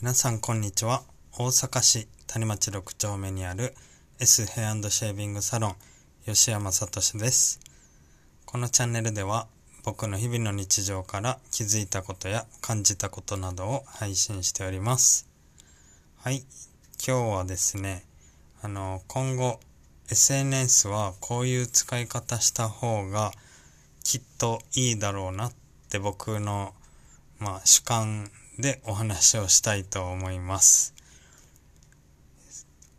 皆さんこんにちは。大阪市谷町6丁目にある S ヘアシェービングサロン吉山聡です。このチャンネルでは僕の日々の日常から気づいたことや感じたことなどを配信しております。はい。今日はですね、あの、今後 SNS はこういう使い方した方がきっといいだろうなって僕のまあ主観でお話をしたいと思います。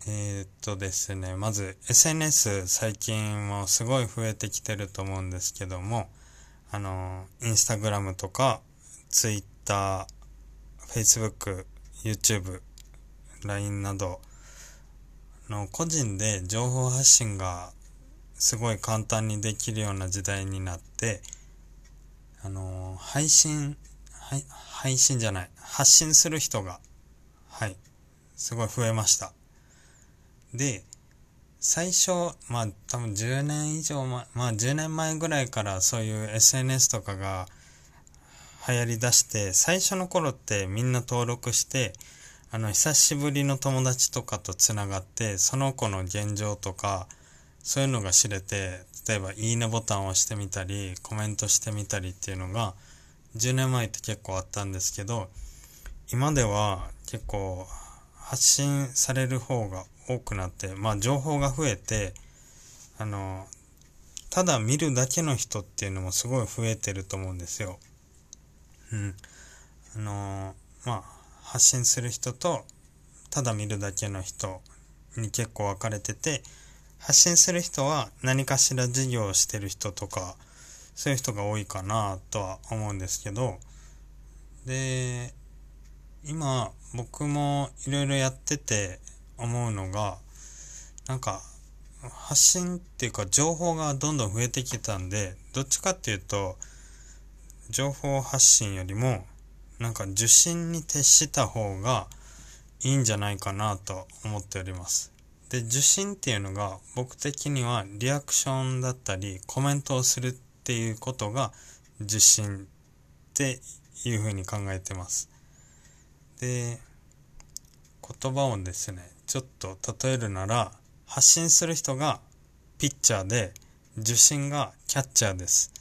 えー、っとですね、まず SNS 最近もすごい増えてきてると思うんですけども、あの、インスタグラムとか、ツイッター、フェイスブック、YouTube、LINE など、の個人で情報発信がすごい簡単にできるような時代になって、あの、配信、はい、配信じゃない、発信する人が、はい、すごい増えました。で、最初、まあ多分10年以上前、まあ10年前ぐらいからそういう SNS とかが流行り出して、最初の頃ってみんな登録して、あの、久しぶりの友達とかとつながって、その子の現状とか、そういうのが知れて、例えばいいねボタンを押してみたり、コメントしてみたりっていうのが、10年前って結構あったんですけど、今では結構発信される方が多くなって、まあ情報が増えて、あの、ただ見るだけの人っていうのもすごい増えてると思うんですよ。うん。あの、まあ、発信する人と、ただ見るだけの人に結構分かれてて、発信する人は何かしら事業をしてる人とか、そういう人が多いかなとは思うんですけど、で、今僕もいろいろやってて思うのが、なんか発信っていうか情報がどんどん増えてきたんで、どっちかっていうと、情報発信よりも、なんか受信に徹した方がいいんじゃないかなと思っております。で、受信っていうのが僕的にはリアクションだったりコメントをするっっていうことが受信っていうふうに考えてます。で、言葉をですね、ちょっと例えるなら発信する人がピッチャーで受信がキャッチャーです。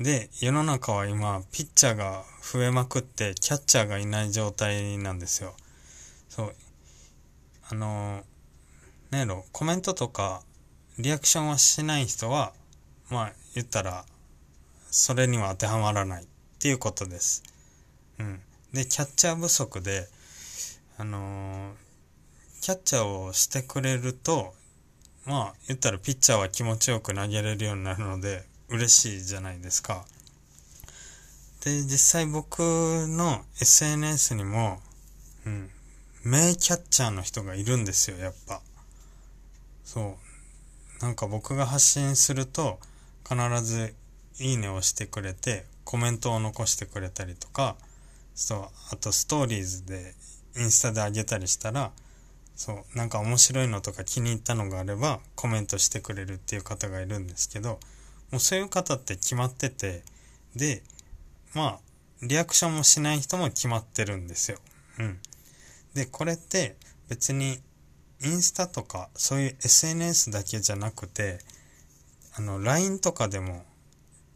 で、世の中は今ピッチャーが増えまくってキャッチャーがいない状態なんですよ。そう。あの、なんやろ、コメントとかリアクションはしない人は、まあ言ったら、それには当てはまらないっていうことです。うん。で、キャッチャー不足で、あのキャッチャーをしてくれると、まあ言ったらピッチャーは気持ちよく投げれるようになるので、嬉しいじゃないですか。で、実際僕の SNS にも、うん、名キャッチャーの人がいるんですよ、やっぱ。そう。なんか僕が発信すると、必ずいいねをしてくれて、コメントを残してくれたりとか、そう、あとストーリーズで、インスタで上げたりしたら、そう、なんか面白いのとか気に入ったのがあれば、コメントしてくれるっていう方がいるんですけど、もうそういう方って決まってて、で、まあ、リアクションもしない人も決まってるんですよ。うん。で、これって別にインスタとかそういう SNS だけじゃなくて、あの、LINE とかでも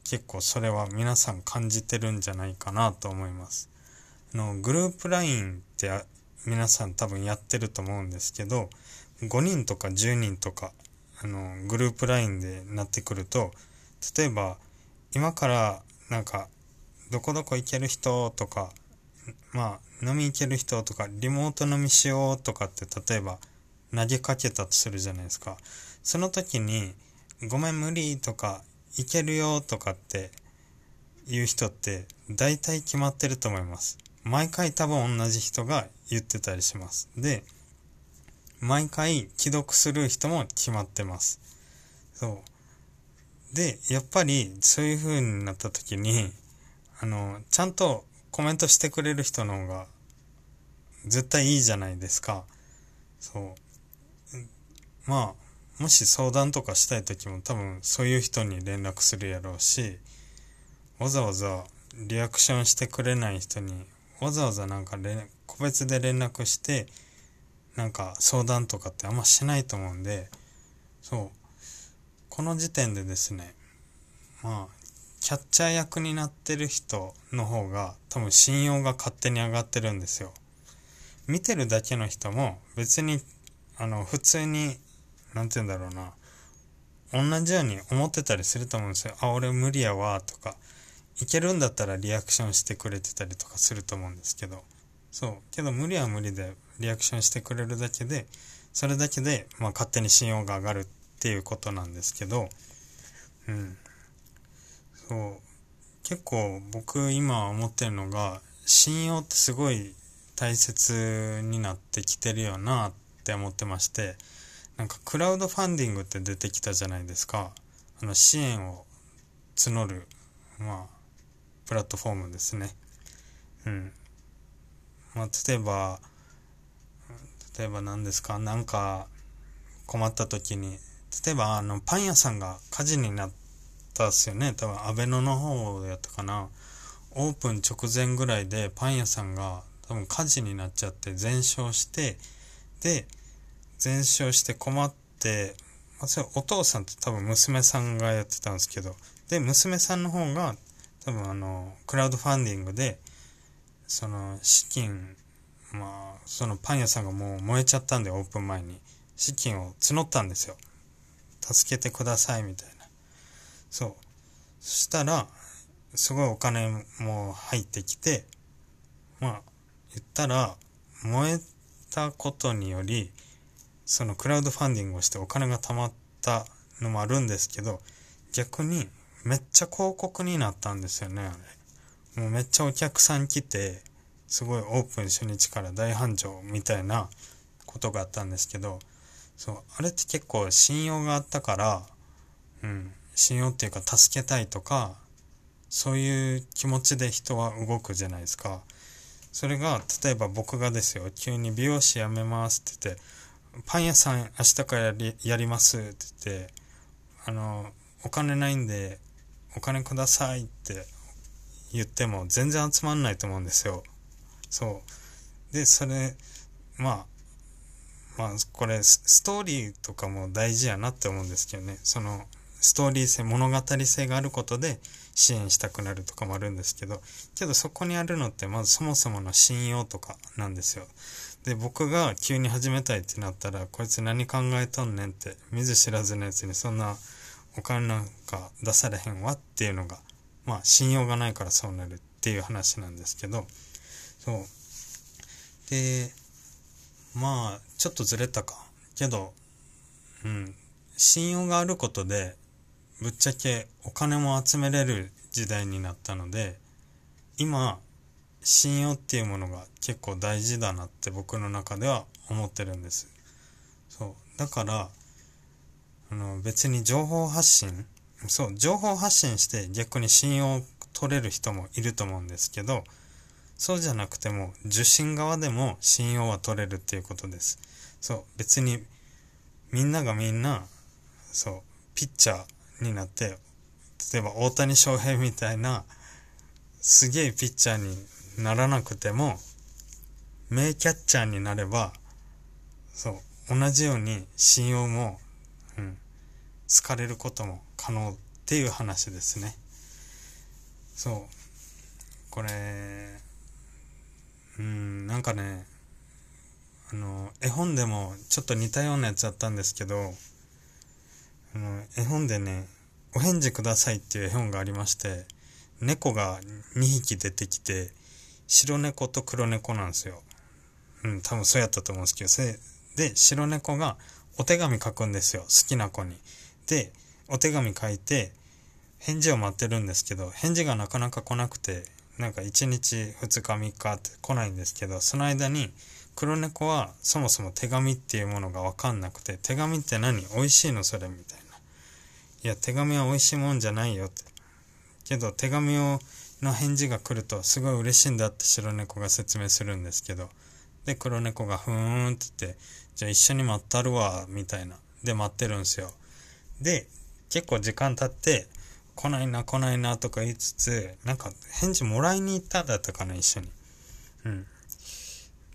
結構それは皆さん感じてるんじゃないかなと思います。あの、グループ LINE って皆さん多分やってると思うんですけど、5人とか10人とか、あの、グループ LINE でなってくると、例えば、今からなんか、どこどこ行ける人とか、まあ、飲み行ける人とか、リモート飲みしようとかって、例えば、投げかけたとするじゃないですか。その時に、ごめん無理とか、行けるよとかって言う人って、大体決まってると思います。毎回多分同じ人が言ってたりします。で、毎回既読する人も決まってます。そう。で、やっぱりそういう風になった時に、あの、ちゃんとコメントしてくれる人の方が絶対いいじゃないですか。そう。まあ、もし相談とかしたい時も多分そういう人に連絡するやろうし、わざわざリアクションしてくれない人にわざわざなんか個別で連絡してなんか相談とかってあんましないと思うんでそう。この時点でですねまあキャッチャー役になってる人の方が多分信用が勝手に上がってるんですよ。見てるだけの人も別にあの普通に何て言うんだろうな同じように思ってたりすると思うんですよ。あ、俺無理やわとか、いけるんだったらリアクションしてくれてたりとかすると思うんですけど、そう。けど無理は無理でリアクションしてくれるだけで、それだけで、まあ勝手に信用が上がるっていうことなんですけど、うん。そう。結構僕今思ってるのが、信用ってすごい大切になってきてるよなって思ってまして、なんかクラウドファンディングって出てきたじゃないですか。あの支援を募る、まあ、プラットフォームですね。うん。まあ、例えば、例えば何ですか？なんか困った時に、例えばあのパン屋さんが火事になったっすよね。多分アベノの方やったかな。オープン直前ぐらいでパン屋さんが多分火事になっちゃって全焼して、で、全焼して困って、まあ、それお父さんと多分娘さんがやってたんですけど、で、娘さんの方が多分あの、クラウドファンディングで、その資金、まあ、そのパン屋さんがもう燃えちゃったんで、オープン前に。資金を募ったんですよ。助けてください、みたいな。そう。そしたら、すごいお金も入ってきて、まあ、言ったら、燃えたことにより、そのクラウドファンディングをしてお金が貯まったのもあるんですけど、逆にめっちゃ広告になったんですよね、あれ。もうめっちゃお客さん来て、すごいオープン初日から大繁盛みたいなことがあったんですけど、そう、あれって結構信用があったから、うん、信用っていうか助けたいとか、そういう気持ちで人は動くじゃないですか。それが、例えば僕がですよ、急に美容師辞めますって言って、パン屋さん明日からやりますって言って、あの、お金ないんで、お金くださいって言っても全然集まんないと思うんですよ。そう。で、それ、まあ、まあ、これ、ストーリーとかも大事やなって思うんですけどね。その、ストーリー性、物語性があることで支援したくなるとかもあるんですけど、けどそこにあるのってまずそもそもの信用とかなんですよ。で、僕が急に始めたいってなったら、こいつ何考えとんねんって、見ず知らずのやつにそんなお金なんか出されへんわっていうのが、まあ信用がないからそうなるっていう話なんですけど、そう。で、まあ、ちょっとずれたか。けど、うん、信用があることで、ぶっちゃけお金も集めれる時代になったので、今、信用っていうものが結構大事だなって僕の中では思ってるんです。そう。だから、あの別に情報発信、そう、情報発信して逆に信用取れる人もいると思うんですけど、そうじゃなくても受信側でも信用は取れるっていうことです。そう、別にみんながみんな、そう、ピッチャーになって、例えば大谷翔平みたいなすげえピッチャーにならなくても、名キャッチャーになれば、そう、同じように信用も、うん、好かれることも可能っていう話ですね。そう。これ、うん、なんかね、あの、絵本でもちょっと似たようなやつあったんですけど、あの、絵本でね、お返事くださいっていう絵本がありまして、猫が2匹出てきて、白猫と黒猫なんですよ。うん、多分そうやったと思うんですけど、それで、白猫がお手紙書くんですよ。好きな子に。で、お手紙書いて、返事を待ってるんですけど、返事がなかなか来なくて、なんか1日2日3日って来ないんですけど、その間に黒猫はそもそも手紙っていうものがわかんなくて、手紙って何？美味しいの？それみたいな。いや、手紙は美味しいもんじゃないよって。けど手紙をの返事が来るとすごい嬉しいんだって白猫が説明するんですけど、で、黒猫がふーんって言って、じゃあ一緒に待ったるわ、みたいな。で、待ってるんですよ。で、結構時間経って、来ないな、来ないな、とか言いつつ、なんか返事もらいに行っただったかな、一緒に。うん。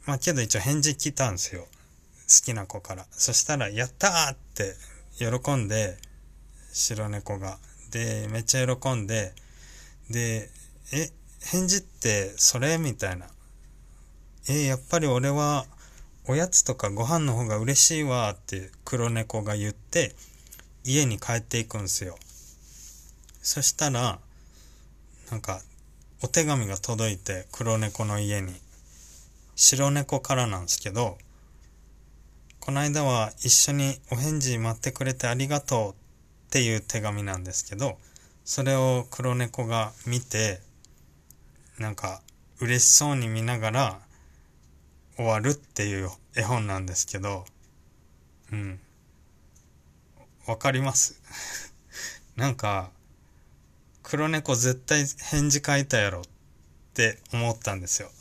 まあけど一応返事来たんですよ。好きな子から。そしたら、やったーって喜んで、白猫が。で、めっちゃ喜んで、で、え、返事ってそれ？みたいな。え、やっぱり俺はおやつとかご飯の方が嬉しいわって黒猫が言って家に帰っていくんですよ。そしたら、なんかお手紙が届いて黒猫の家に。白猫からなんですけど、この間は一緒にお返事待ってくれてありがとうっていう手紙なんですけど、それを黒猫が見て、なんか嬉しそうに見ながら終わるっていう絵本なんですけど、うん。わかります？なんか、黒猫絶対返事書いたやろって思ったんですよ。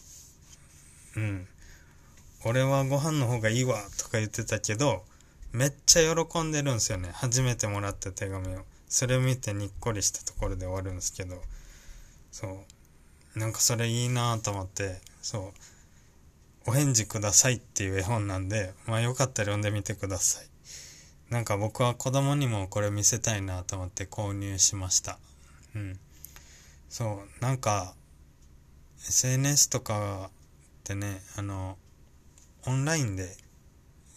うん。俺はご飯の方がいいわとか言ってたけど、めっちゃ喜んでるんですよね。初めてもらった手紙を。それを見てにっこりしたところで終わるんですけど、そう。なんかそれいいなと思って、そう。お返事くださいっていう絵本なんで、まあよかったら読んでみてください。なんか僕は子供にもこれ見せたいなと思って購入しました。うん。そう、なんか、SNS とかってね、あの、オンラインで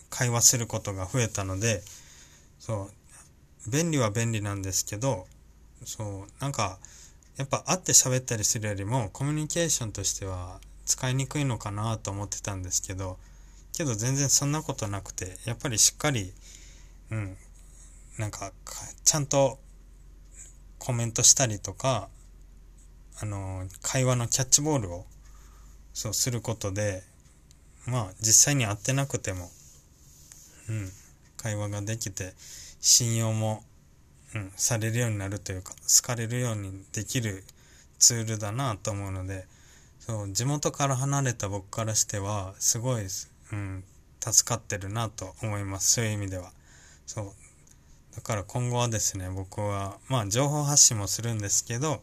会話することが増えたので、そう、便利は便利なんですけど、そう、なんか、やっぱ会って喋ったりするよりもコミュニケーションとしては使いにくいのかなと思ってたんですけど、けど全然そんなことなくて、やっぱりしっかり、うん、なんか、ちゃんとコメントしたりとか、あの、会話のキャッチボールをそうすることで、まあ実際に会ってなくても、うん、会話ができて、信用も、うん、されるようになるというか、好かれるようにできるツールだなと思うので、そう、地元から離れた僕からしては、すごい、うん、助かってるなと思います。そういう意味では。そう。だから今後はですね、僕は、まあ情報発信もするんですけど、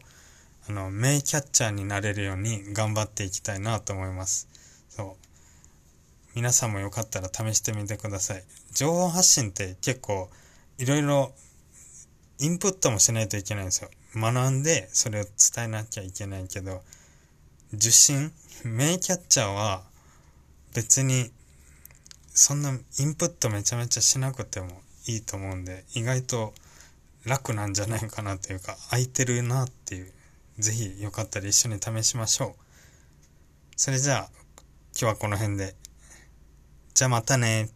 あの、名キャッチャーになれるように頑張っていきたいなと思います。そう。皆さんもよかったら試してみてください。情報発信って結構いろいろインプットもしないといけないんですよ。学んでそれを伝えなきゃいけないけど、受信名キャッチャーは別にそんなインプットめちゃめちゃしなくてもいいと思うんで、意外と楽なんじゃないかなというか、空いてるなっていうぜひよかったら一緒に試しましょう。それじゃあ、今日はこの辺で。じゃあまたね